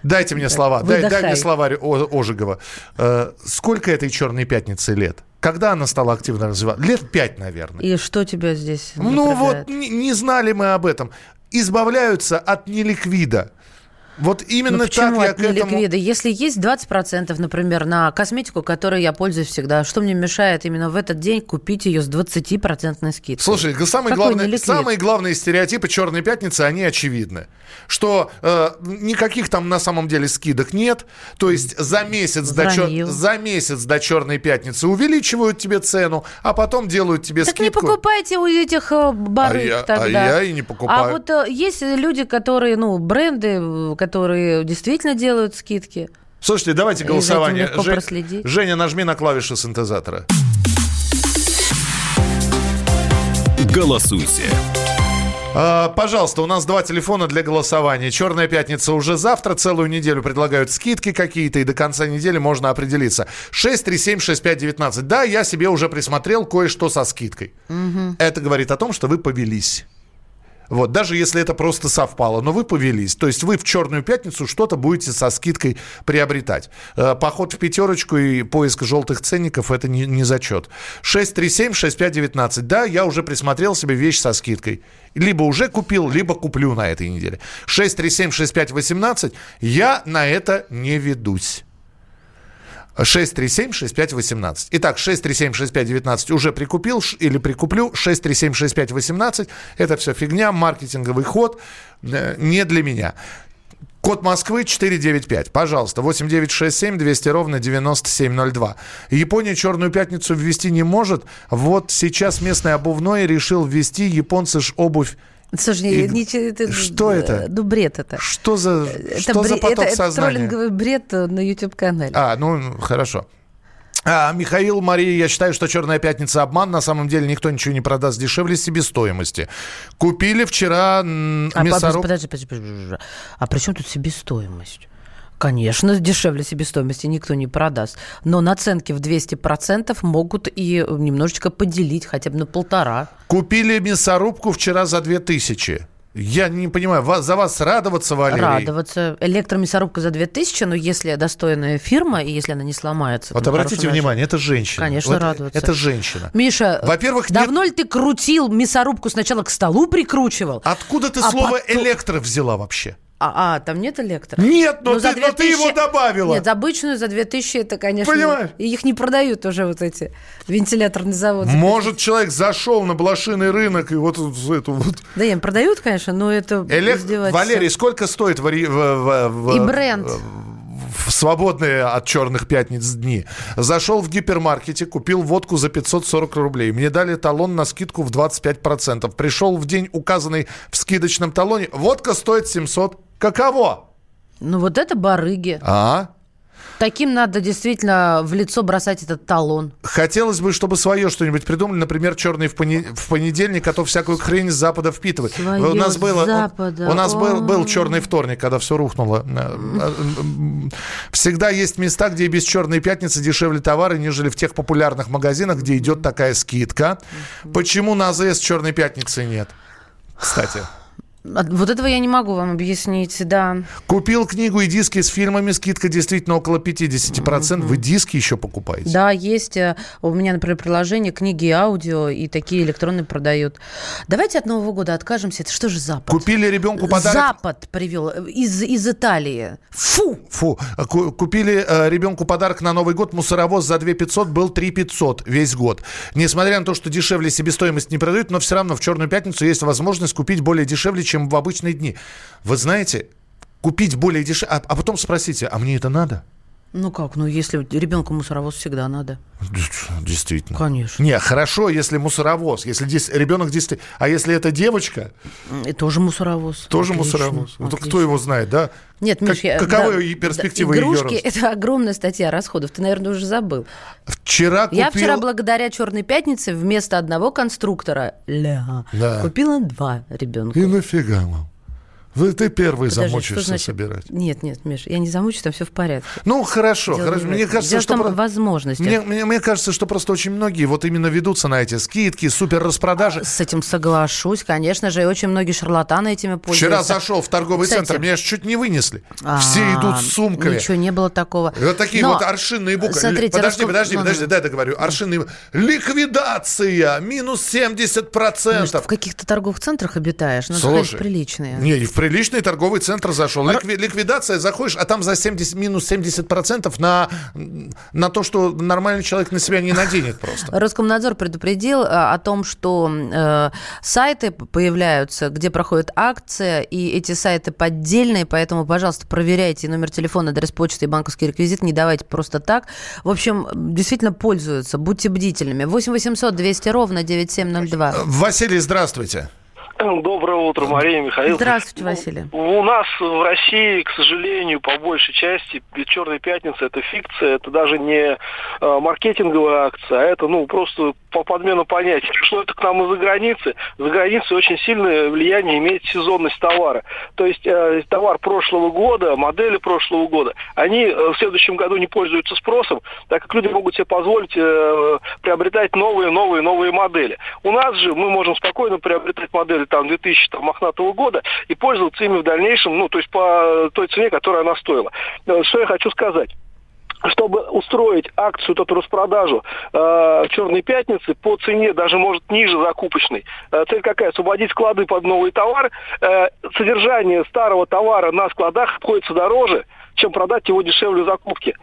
[SPEAKER 2] Дайте мне слова, дай, дай мне словарь Ожегова. Э, сколько этой черной пятницы лет? Когда она стала активно развиваться? Лет пять, наверное.
[SPEAKER 3] И что тебя здесь
[SPEAKER 2] Ну вот, не, не знали мы об этом. Избавляются от неликвида. Вот именно
[SPEAKER 3] ну, почему
[SPEAKER 2] так
[SPEAKER 3] я к этому... ликвида? Если есть 20%, например, на косметику, которой я пользуюсь всегда, что мне мешает именно в этот день купить ее с 20% скидкой?
[SPEAKER 2] Слушай, самые главные, самые главные стереотипы Черной пятницы, они очевидны. Что э, никаких там на самом деле скидок нет. То есть за месяц, до, чер... за месяц до Черной пятницы увеличивают тебе цену, а потом делают тебе
[SPEAKER 3] так
[SPEAKER 2] скидку.
[SPEAKER 3] Так не покупайте у этих э, барыг
[SPEAKER 2] а я,
[SPEAKER 3] тогда. А
[SPEAKER 2] я и не покупаю.
[SPEAKER 3] А вот э, есть люди, которые, ну, бренды, которые действительно делают скидки.
[SPEAKER 2] Слушайте, давайте голосование. Жень, Женя, нажми на клавиши синтезатора.
[SPEAKER 1] Голосуйте.
[SPEAKER 2] А, пожалуйста, у нас два телефона для голосования. Черная пятница уже завтра. Целую неделю предлагают скидки какие-то, и до конца недели можно определиться. 6376519. Да, я себе уже присмотрел кое-что со скидкой. Угу. Это говорит о том, что вы повелись. Вот, даже если это просто совпало, но вы повелись. То есть вы в черную пятницу что-то будете со скидкой приобретать. Э, поход в пятерочку и поиск желтых ценников – это не, не зачет. 637-6519. Да, я уже присмотрел себе вещь со скидкой. Либо уже купил, либо куплю на этой неделе. 637-6518. Я на это не ведусь. 637-6518. Итак, 637-6519 уже прикупил или прикуплю. 637-6518. Это все фигня, маркетинговый ход. Э, не для меня. Код Москвы 495. Пожалуйста, 8967 200 ровно 9702. Япония Черную пятницу ввести не может. Вот сейчас местный обувной решил ввести. Японцы ж обувь
[SPEAKER 3] Слушай, и... не, это,
[SPEAKER 2] что это?
[SPEAKER 3] Ну, бред это.
[SPEAKER 2] Что за, это что бред, за поток
[SPEAKER 3] это,
[SPEAKER 2] сознания?
[SPEAKER 3] Это троллинговый бред на YouTube-канале.
[SPEAKER 2] А, ну, хорошо. А, Михаил, Мария, я считаю, что «Черная пятница» обман. На самом деле никто ничего не продаст дешевле себестоимости. Купили вчера.
[SPEAKER 3] А, подожди, подожди, подожди. А при чем тут себестоимость? Конечно, дешевле себестоимости никто не продаст. Но наценки в 200% могут и немножечко поделить, хотя бы на полтора.
[SPEAKER 2] Купили мясорубку вчера за 2000. Я не понимаю, вас, за вас радоваться, Валерий?
[SPEAKER 3] Радоваться. Электромясорубка за 2000, но если достойная фирма, и если она не сломается...
[SPEAKER 2] Вот обратите внимание, это женщина.
[SPEAKER 3] Конечно,
[SPEAKER 2] вот
[SPEAKER 3] радоваться.
[SPEAKER 2] Это женщина.
[SPEAKER 3] Миша, Во-первых, давно нет... ли ты крутил мясорубку сначала к столу прикручивал?
[SPEAKER 2] Откуда ты а слово потом... электро взяла вообще?
[SPEAKER 3] А, а, там нет электро?
[SPEAKER 2] Нет, но, но, ты, 2000... но ты его добавила.
[SPEAKER 3] Нет, обычную за 2000 это, конечно... Понимаешь? Их не продают уже вот эти вентиляторные заводы.
[SPEAKER 2] Может, человек зашел на блошиный рынок и вот эту вот...
[SPEAKER 3] Да нет, продают, конечно, но это
[SPEAKER 2] Элек... Валерий, сколько стоит в, в, в,
[SPEAKER 3] в, И бренд.
[SPEAKER 2] В свободные от черных пятниц дни. Зашел в гипермаркете, купил водку за 540 рублей. Мне дали талон на скидку в 25%. Пришел в день, указанный в скидочном талоне. Водка стоит 700 Каково?
[SPEAKER 3] Ну вот это барыги.
[SPEAKER 2] А?
[SPEAKER 3] Таким надо действительно в лицо бросать этот талон.
[SPEAKER 2] Хотелось бы, чтобы свое что-нибудь придумали, например, черный в, пони... в понедельник, а то всякую хрень с запада впитывать.
[SPEAKER 3] Свое у нас было, запада.
[SPEAKER 2] У, у нас был, был черный вторник, когда все рухнуло. Всегда есть места, где без черной пятницы дешевле товары, нежели в тех популярных магазинах, где идет такая скидка. Почему на АЗС черной пятницы нет? Кстати.
[SPEAKER 3] Вот этого я не могу вам объяснить, да.
[SPEAKER 2] Купил книгу и диски с фильмами, скидка действительно около 50%. Mm-hmm. Вы диски еще покупаете?
[SPEAKER 3] Да, есть. Э, у меня, например, приложение книги и аудио, и такие электронные продают. Давайте от Нового года откажемся. Это что же Запад?
[SPEAKER 2] Купили ребенку подарок?
[SPEAKER 3] Запад привел э, из, из Италии. Фу!
[SPEAKER 2] Фу. Купили э, ребенку подарок на Новый год. Мусоровоз за 2 500 был 3 500 весь год. Несмотря на то, что дешевле себестоимость не продают, но все равно в Черную пятницу есть возможность купить более дешевле, чем в обычные дни. Вы знаете, купить более дешево, а, а потом спросите, а мне это надо?
[SPEAKER 3] Ну как, ну если ребенку мусоровоз всегда надо.
[SPEAKER 2] Действительно.
[SPEAKER 3] Конечно.
[SPEAKER 2] Не, хорошо, если мусоровоз, если здесь ребенок действительно... А если это девочка...
[SPEAKER 3] И тоже мусоровоз.
[SPEAKER 2] Тоже отлично, мусоровоз. Отлично. кто его знает, да?
[SPEAKER 3] Нет, Миш, как,
[SPEAKER 2] я, каковы да, перспективы
[SPEAKER 3] да, игрушки ее это огромная статья расходов. Ты, наверное, уже забыл.
[SPEAKER 2] Вчера купил...
[SPEAKER 3] Я вчера благодаря «Черной пятнице» вместо одного конструктора ля, да. купила два ребенка.
[SPEAKER 2] И нафига вам? Вы, ты первый Подожди, замучишься значит... собирать.
[SPEAKER 3] Нет, нет, Миш, я не замучусь, там все в порядке.
[SPEAKER 2] Ну, хорошо, Дело хорошо. Мне кажется,
[SPEAKER 3] Дело
[SPEAKER 2] что...
[SPEAKER 3] там про... возможности.
[SPEAKER 2] Мне, мне, мне кажется, что просто очень многие вот именно ведутся на эти скидки, супер распродажи.
[SPEAKER 3] С этим соглашусь, конечно же, и очень многие шарлатаны этими пользуются.
[SPEAKER 2] Вчера зашел в торговый Кстати... центр, меня чуть не вынесли. А-а-а, Все идут с сумками.
[SPEAKER 3] Ничего не было такого.
[SPEAKER 2] Вот такие Но... вот аршинные буквы. Смотрите, подожди, рассказ... подожди, подожди, дай договорю. Аршинные... Ликвидация! Минус 70%. Может,
[SPEAKER 3] в каких-то торговых центрах обитаешь? Надо Слушай, приличные.
[SPEAKER 2] Не, в приличный торговый центр зашел. Ликви, ликвидация, заходишь, а там за 70, минус 70% на, на то, что нормальный человек на себя не наденет просто.
[SPEAKER 3] Роскомнадзор предупредил э, о том, что э, сайты появляются, где проходит акция, и эти сайты поддельные, поэтому, пожалуйста, проверяйте номер телефона, адрес почты и банковский реквизит, не давайте просто так. В общем, действительно пользуются, будьте бдительными. 8 800 200 ровно 9702.
[SPEAKER 2] Василий, здравствуйте.
[SPEAKER 11] Доброе утро, Мария Михаил.
[SPEAKER 3] Здравствуйте, Василий.
[SPEAKER 11] У нас в России, к сожалению, по большей части Черная пятница это фикция, это даже не э, маркетинговая акция, а это ну просто по подмену понятий. Что это к нам из-за границы? За границей очень сильное влияние имеет сезонность товара. То есть э, товар прошлого года, модели прошлого года, они э, в следующем году не пользуются спросом, так как люди могут себе позволить э, приобретать новые, новые, новые модели. У нас же мы можем спокойно приобретать модели там 2000 там, мохнатого года и пользоваться ими в дальнейшем, ну, то есть по той цене, которая она стоила. Э, что я хочу сказать? чтобы устроить акцию, эту распродажу э, Черной пятницы по цене даже может ниже закупочной. Э, цель какая? Освободить склады под новый товар. Э, содержание старого товара на складах обходится дороже, чем продать его дешевле закупки.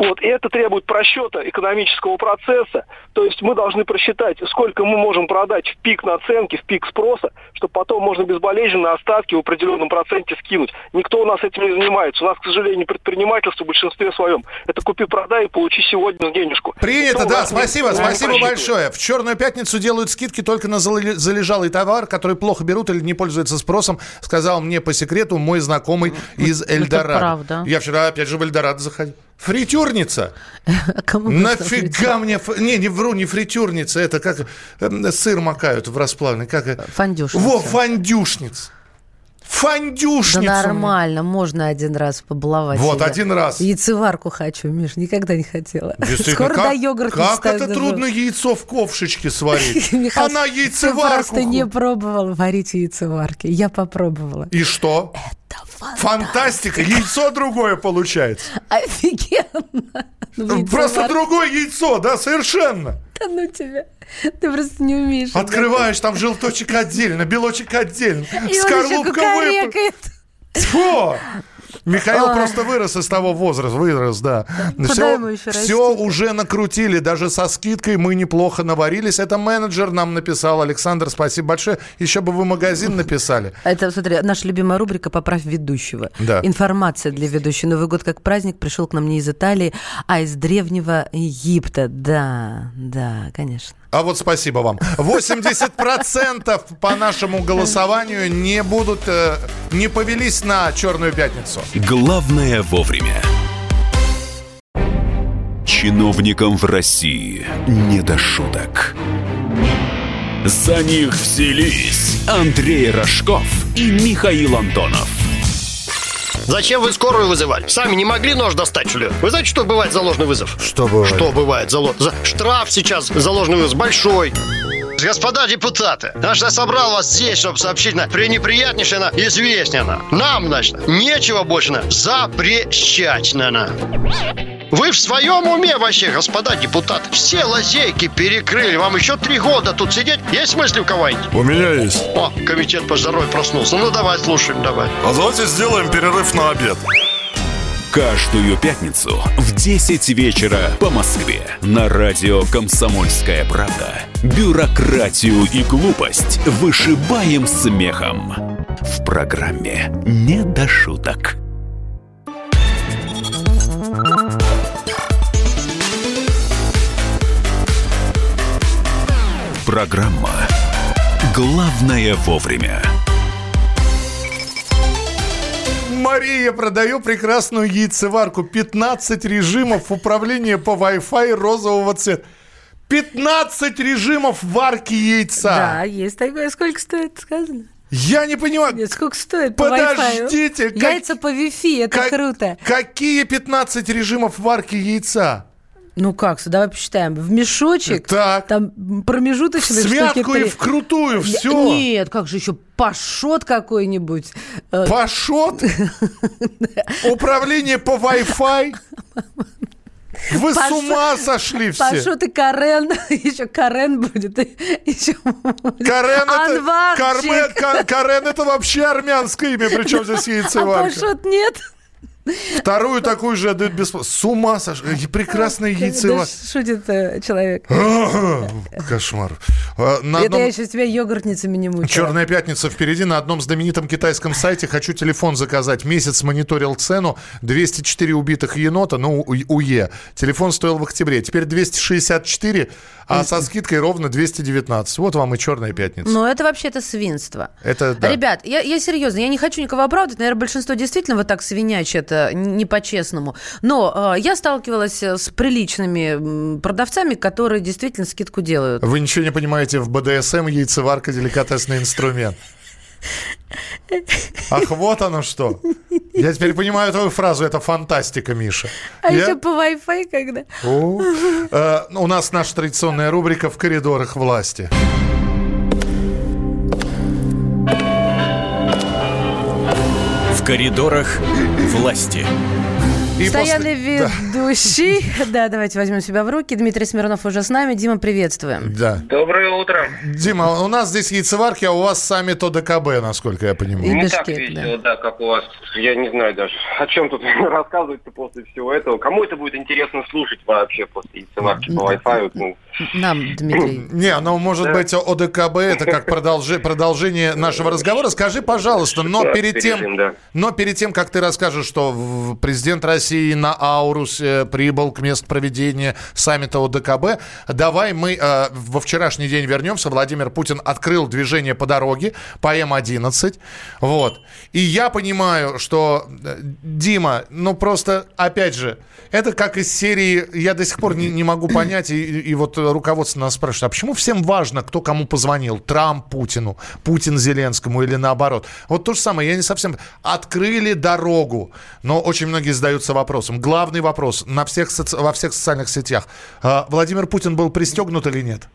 [SPEAKER 11] Вот, и это требует просчета экономического процесса. То есть мы должны просчитать, сколько мы можем продать в пик наценки, в пик спроса, чтобы потом можно безболезненно остатки в определенном проценте скинуть. Никто у нас этим не занимается. У нас, к сожалению, предпринимательство в большинстве своем. Это купи-продай и получи сегодня денежку.
[SPEAKER 2] Принято, да, спасибо, спасибо большое. В Черную пятницу делают скидки только на залежалый товар, который плохо берут или не пользуются спросом, сказал мне по секрету мой знакомый из Эльдорадо. Это правда. Я вчера опять же в Эльдорадо заходил. Фритюрница? (laughs) Кому Нафига мне... Не, не вру, не фритюрница. Это как эм, сыр макают в расплавленный. Как...
[SPEAKER 3] Фондюшница.
[SPEAKER 2] Во, фондюшница. Фондюшницу.
[SPEAKER 3] Да нормально, можно один раз побаловать.
[SPEAKER 2] Вот, себя. один раз.
[SPEAKER 3] Яйцеварку хочу, Миш, никогда не хотела.
[SPEAKER 2] Скоро как, до йогурта Как это даже. трудно яйцо в ковшечке сварить? (laughs) Она яйцеварку...
[SPEAKER 3] Ты просто не пробовал варить яйцеварки. Я попробовала.
[SPEAKER 2] И что? Это фантастика. Яйцо другое получается.
[SPEAKER 3] Офигенно.
[SPEAKER 2] Ну, просто другое яйцо, да, совершенно.
[SPEAKER 3] Да ну тебя. Ты просто не умеешь.
[SPEAKER 2] Открываешь, там желточек отдельно, белочек отдельно. И скорлупка выпадает. Фу! Михаил Ой. просто вырос из того возраста, вырос, да. Все, все уже накрутили, даже со скидкой мы неплохо наварились. Это менеджер нам написал, Александр, спасибо большое. Еще бы вы магазин написали.
[SPEAKER 3] Это, смотри, наша любимая рубрика «Поправь ведущего». Да. Информация для ведущего. Новый год как праздник пришел к нам не из Италии, а из древнего Египта. Да, да, конечно.
[SPEAKER 2] А вот спасибо вам. 80% по нашему голосованию не будут, э, не повелись на Черную пятницу.
[SPEAKER 1] Главное вовремя. Чиновникам в России не до шуток. За них взялись Андрей Рожков и Михаил Антонов.
[SPEAKER 12] Зачем вы скорую вызывали? Сами не могли нож достать, что ли? Вы знаете, что бывает за ложный вызов?
[SPEAKER 2] Что бывает?
[SPEAKER 12] Что бывает за, ло... за... Штраф сейчас за ложный вызов большой. Господа депутаты, значит, я собрал вас здесь, чтобы сообщить на пренеприятнейшее на известнее на. Нам, значит, нечего больше на запрещать на. Вы в своем уме вообще, господа депутаты? Все лазейки перекрыли. Вам еще три года тут сидеть? Есть мысли у кого-нибудь?
[SPEAKER 13] У меня есть.
[SPEAKER 12] О, комитет по здоровью проснулся. Ну, давай, слушаем, давай.
[SPEAKER 13] А давайте сделаем перерыв на обед.
[SPEAKER 1] Каждую пятницу в 10 вечера по Москве на радио «Комсомольская правда» бюрократию и глупость вышибаем смехом. В программе «Не до шуток». Программа «Главное вовремя».
[SPEAKER 2] Мария, продаю прекрасную яйцеварку. 15 режимов управления по Wi-Fi розового цвета. 15 режимов варки яйца.
[SPEAKER 3] Да, есть такое. Сколько стоит, сказано?
[SPEAKER 2] Я не понимаю.
[SPEAKER 3] Нет, сколько стоит
[SPEAKER 2] по Подождите.
[SPEAKER 3] Как... Яйца по Wi-Fi, это как... круто.
[SPEAKER 2] Какие 15 режимов варки яйца?
[SPEAKER 3] Ну как, давай посчитаем. В мешочек, так. там промежуточные
[SPEAKER 2] Смятку и вкрутую, все.
[SPEAKER 3] Нет, как же еще пашот какой-нибудь.
[SPEAKER 2] Э, пашот? (laughs) Управление по Wi-Fi? Вы Паш... с ума сошли все.
[SPEAKER 3] Пашот и Карен. (laughs) Еще Карен будет. Еще
[SPEAKER 2] Карен это, Кармен, Карен это вообще армянское имя, причем здесь яйцеварка. А
[SPEAKER 3] Пашот нет.
[SPEAKER 2] Вторую такую же отдают бесплатно. С ума сошли. Прекрасное яйцево.
[SPEAKER 3] Шутит э, человек.
[SPEAKER 2] Кошмар.
[SPEAKER 3] А, на Это одном... я сейчас тебя йогуртницами не мучаю.
[SPEAKER 2] Черная пятница впереди. На одном знаменитом китайском сайте хочу телефон заказать. Месяц мониторил цену. 204 убитых енота, ну, УЕ. Телефон стоил в октябре. Теперь 264, а со скидкой ровно 219. Вот вам и черная пятница.
[SPEAKER 3] Ну, это вообще-то свинство.
[SPEAKER 2] Это, да.
[SPEAKER 3] Ребят, я, я серьезно, я не хочу никого оправдывать. Наверное, большинство действительно вот так свинячат не по-честному. Но э, я сталкивалась с приличными продавцами, которые действительно скидку делают.
[SPEAKER 2] Вы ничего не понимаете, в БДСМ яйцеварка деликатесный инструмент. Ах, вот оно что. Я теперь понимаю твою фразу, это фантастика, Миша.
[SPEAKER 3] А Я... еще по Wi-Fi когда?
[SPEAKER 2] О, э, у нас наша традиционная рубрика «В коридорах власти».
[SPEAKER 1] Коридорах власти.
[SPEAKER 3] И Постоянный после... ведущий. Да. (laughs) да, давайте возьмем себя в руки. Дмитрий Смирнов уже с нами. Дима, приветствуем.
[SPEAKER 2] Да.
[SPEAKER 14] Доброе утро.
[SPEAKER 2] Дима, у нас здесь яйцеварки, а у вас сами то ДКБ, насколько я понимаю.
[SPEAKER 14] И Не Бишкек, так весело, да. да, как у вас. Я не знаю даже, о чем тут (laughs) рассказывать после всего этого. Кому это будет интересно слушать вообще после яйцеварки по Wi-Fi? Ну,
[SPEAKER 3] нам, Дмитрий. (laughs)
[SPEAKER 2] Не, ну, может да. быть, ОДКБ это как продолжение нашего разговора. Скажи, пожалуйста, но перед тем, но перед тем, как ты расскажешь, что президент России на Аурусе прибыл к месту проведения саммита ОДКБ, давай мы э, во вчерашний день вернемся. Владимир Путин открыл движение по дороге по М-11. Вот. И я понимаю, что, э, Дима, ну просто, опять же, это как из серии, я до сих пор не, не могу понять, и, и вот руководство нас спрашивает, а почему всем важно, кто кому позвонил? Трамп Путину, Путин Зеленскому или наоборот? Вот то же самое, я не совсем... Открыли дорогу, но очень многие задаются вопросом. Главный вопрос на всех, во всех социальных сетях. А, Владимир Путин был пристегнут или нет?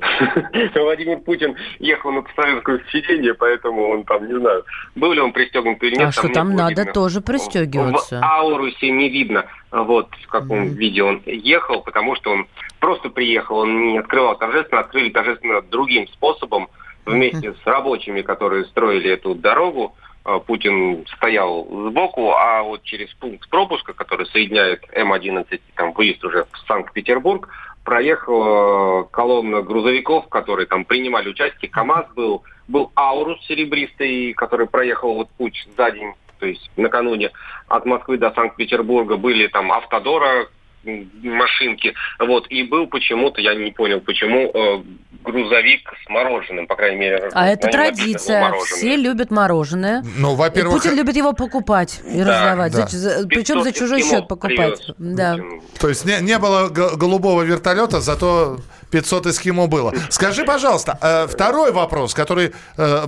[SPEAKER 2] (laughs)
[SPEAKER 14] Владимир Путин ехал на пассажирское сиденье, поэтому он там, не знаю, был ли он пристегнут или нет.
[SPEAKER 3] А что там надо видно. тоже пристегиваться?
[SPEAKER 14] В Аурусе не видно, вот в каком mm. виде он ехал, потому что он просто приехал, он не открывал торжественно, открыли торжественно другим способом, вместе mm. с рабочими, которые строили эту дорогу. А, Путин стоял сбоку, а вот через пункт пропуска, который соединяет М-11, там выезд уже в Санкт-Петербург, проехала колонна грузовиков, которые там принимали участие. КАМАЗ был, был Аурус серебристый, который проехал вот путь за день, то есть накануне от Москвы до Санкт-Петербурга. Были там Автодора, машинки. Вот. И был почему-то, я не понял, почему, э, грузовик с мороженым, по крайней мере.
[SPEAKER 3] А это традиция. Все любят мороженое.
[SPEAKER 2] Ну, во-первых...
[SPEAKER 3] И Путин любит его покупать и да, раздавать. Да. За, причем за чужой счет покупать. Да.
[SPEAKER 2] То есть не, не было голубого вертолета, зато 500 эскимо было. Скажи, пожалуйста, э, второй вопрос, который э,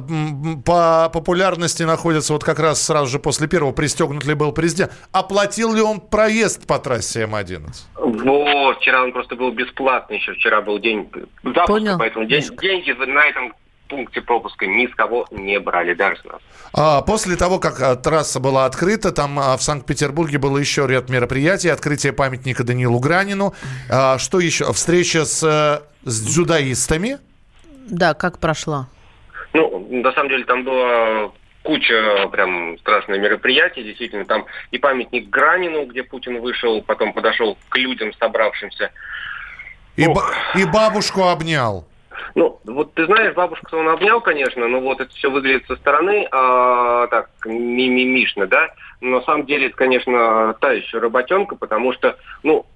[SPEAKER 2] по популярности находится вот как раз сразу же после первого, пристегнут ли был президент. Оплатил ли он проезд по трассе М11?
[SPEAKER 14] Вот, вчера он просто был бесплатный еще. Вчера был день запуска, Понял. поэтому день, деньги на этом пункте пропуска ни с кого не брали, даже с нас.
[SPEAKER 2] А, после того, как а, трасса была открыта, там а, в Санкт-Петербурге было еще ряд мероприятий, открытие памятника Данилу Гранину. А, что еще? Встреча с, э, с дзюдоистами?
[SPEAKER 3] Да, как прошла?
[SPEAKER 14] Ну, на самом деле там было куча прям страшных мероприятий. Действительно, там и памятник Гранину, где Путин вышел, потом подошел к людям, собравшимся.
[SPEAKER 2] И, ба- и бабушку обнял.
[SPEAKER 14] Ну, вот ты знаешь, бабушку он обнял, конечно, но вот это все выглядит со стороны а, так мимимишно, да. Но на самом деле это, конечно, та еще работенка, потому что, ну,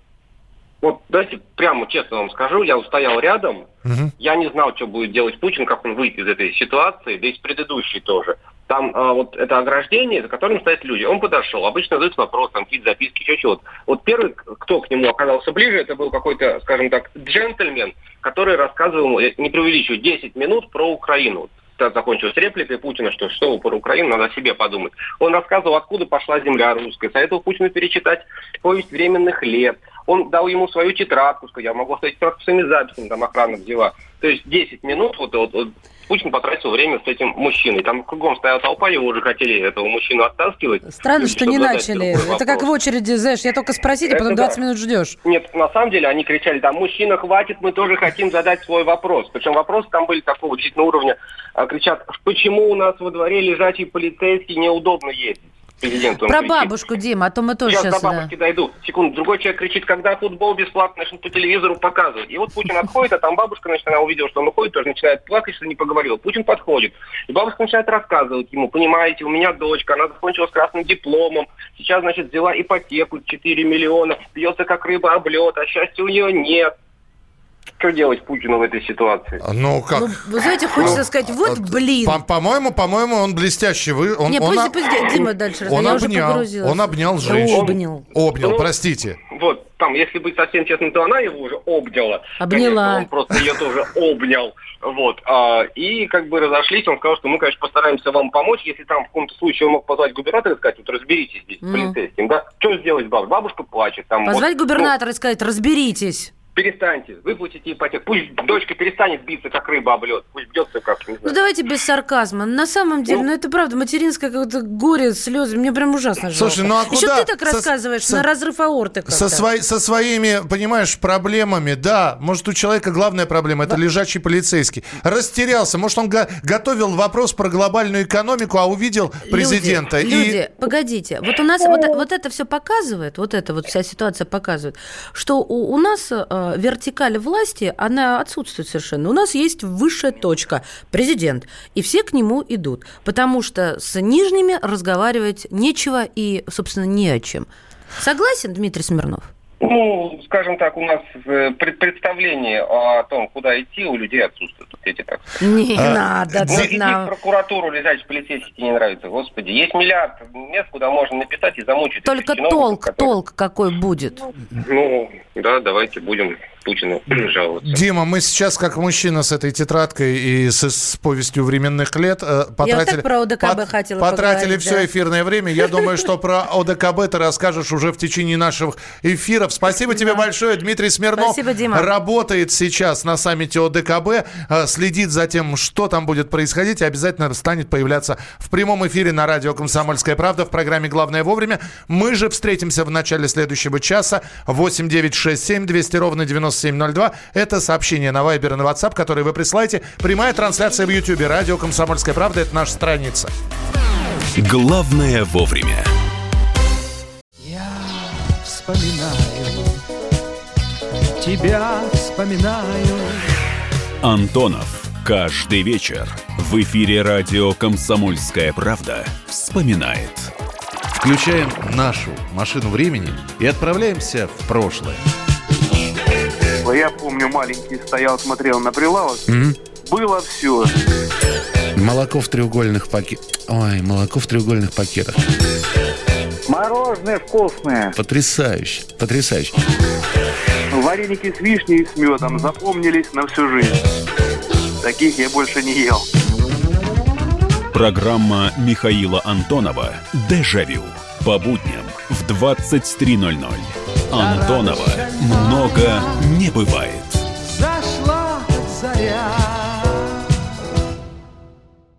[SPEAKER 14] вот давайте прямо честно вам скажу, я устоял рядом, угу. я не знал, что будет делать Путин, как он выйдет из этой ситуации, да и с предыдущей тоже. Там а, вот это ограждение, за которым стоят люди. Он подошел, обычно задают вопрос, там какие-то записки, еще чего-то. Вот первый, кто к нему оказался ближе, это был какой-то, скажем так, джентльмен, который рассказывал, не преувеличиваю, 10 минут про Украину закончилась репликой Путина, что что про Украину, надо о себе подумать. Он рассказывал, откуда пошла земля русская, советовал Путину перечитать повесть временных лет. Он дал ему свою тетрадку, сказал, я могу оставить тетрадку своими записями, там охрана взяла. То есть 10 минут вот, вот, вот Путин потратил время с этим мужчиной. Там кругом стояла толпа, его уже хотели этого мужчину оттаскивать.
[SPEAKER 3] Странно, что не начали. Это как в очереди, знаешь, я только спросить, а потом 20 да. минут ждешь.
[SPEAKER 14] Нет, на самом деле они кричали, там, мужчина, хватит, мы тоже хотим задать свой вопрос. Причем вопросы там были такого действительно уровня. А, кричат, почему у нас во дворе лежачий полицейский неудобно ездить?
[SPEAKER 3] Президент. Про кричит. бабушку, Дима, а то мы тоже сейчас...
[SPEAKER 14] Сейчас до бабушки да. дойду. Секунду. Другой человек кричит, когда футбол бесплатно начнут по телевизору показывать. И вот Путин отходит, а там бабушка, значит, она увидела, что он уходит, тоже начинает плакать, что не поговорил. Путин подходит. И бабушка начинает рассказывать ему, понимаете, у меня дочка, она закончила с красным дипломом, сейчас, значит, взяла ипотеку 4 миллиона, бьется как рыба об лед, а счастья у нее нет что делать Путину в этой ситуации?
[SPEAKER 2] А, ну, как? Ну,
[SPEAKER 3] вы знаете, хочется ну, сказать, вот блин.
[SPEAKER 2] По- по-моему, по-моему, он блестящий. Вы, он,
[SPEAKER 3] Не, он, подожди, подожди, Дима дальше
[SPEAKER 2] Он обнял, он обнял женщину.
[SPEAKER 3] Обнял.
[SPEAKER 2] Обнял, ну, простите.
[SPEAKER 14] Вот, там, если быть совсем честным, то она его уже обняла.
[SPEAKER 3] Обняла.
[SPEAKER 14] Конечно, он просто ее тоже обнял. Вот. А, и как бы разошлись, он сказал, что мы, конечно, постараемся вам помочь. Если там в каком-то случае он мог позвать губернатора и сказать, вот разберитесь здесь с полицейским, да? Что сделать бабушка? Бабушка плачет. Там,
[SPEAKER 3] позвать
[SPEAKER 14] вот,
[SPEAKER 3] губернатора ну, и сказать, разберитесь.
[SPEAKER 14] Перестаньте, выплатите ипотеку. Пусть дочка перестанет биться, как рыба об лед. Пусть бьется, как, не знаю.
[SPEAKER 3] Ну, давайте без сарказма. На самом деле, ну, ну это правда, материнское какое-то горе, слезы. Мне прям ужасно жалко.
[SPEAKER 2] Слушай, ну а куда?
[SPEAKER 3] Еще ты так со, рассказываешь, со, на разрыв аорты
[SPEAKER 2] со, свой, со своими, понимаешь, проблемами, да. Может, у человека главная проблема – это да. лежачий полицейский. Растерялся. Может, он го- готовил вопрос про глобальную экономику, а увидел президента.
[SPEAKER 3] Люди, и... люди погодите. Вот у нас вот, вот это все показывает, вот эта вот вся ситуация показывает, что у, у нас э, вертикаль власти, она отсутствует совершенно. У нас есть высшая точка – президент. И все к нему идут. Потому что с нижними разговаривать нечего и, собственно, не о чем. Согласен, Дмитрий Смирнов?
[SPEAKER 14] Ну, скажем так, у нас э, представление о том, куда идти, у людей отсутствует. Вот эти так.
[SPEAKER 3] Не а, надо.
[SPEAKER 14] Ну, идти в прокуратуру, лежать полицейский не нравится. Господи, есть миллиард мест, куда можно напитать и замучить.
[SPEAKER 3] Только толк, которые... толк какой будет?
[SPEAKER 14] Ну, да, давайте будем Путину жаловаться.
[SPEAKER 2] Дима, мы сейчас, как мужчина с этой тетрадкой и с, с повестью временных лет, э, потратили, Я вот так
[SPEAKER 3] про ОДКБ пот, хотела
[SPEAKER 2] потратили все да. эфирное время. Я думаю, что про ОДКБ ты расскажешь уже в течение наших эфиров. Спасибо тебе большое, Дмитрий Смирнов.
[SPEAKER 3] Спасибо, Дима.
[SPEAKER 2] Работает сейчас на саммите ОДКБ, э, следит за тем, что там будет происходить, и обязательно станет появляться в прямом эфире на радио «Комсомольская правда» в программе «Главное вовремя». Мы же встретимся в начале следующего часа. 8 9 6 7 200 ровно 90 9702. Это сообщение на Viber и на WhatsApp, которые вы присылаете. Прямая трансляция в YouTube. Радио «Комсомольская правда» — это наша страница.
[SPEAKER 1] Главное вовремя.
[SPEAKER 15] Я вспоминаю, тебя вспоминаю.
[SPEAKER 1] Антонов. Каждый вечер в эфире радио «Комсомольская правда» вспоминает.
[SPEAKER 2] Включаем нашу машину времени и отправляемся в прошлое.
[SPEAKER 10] Я помню, маленький стоял, смотрел на прилавок. Mm-hmm. Было все.
[SPEAKER 2] Молоко в треугольных пакетах. Ой, молоко в треугольных пакетах.
[SPEAKER 10] Мороженое вкусное.
[SPEAKER 2] Потрясающе, потрясающе.
[SPEAKER 10] Вареники с вишней и с медом запомнились на всю жизнь. Таких я больше не ел.
[SPEAKER 1] Программа Михаила Антонова «Дежавю» по будням в 23.00. Антонова много не бывает. Зашла заря.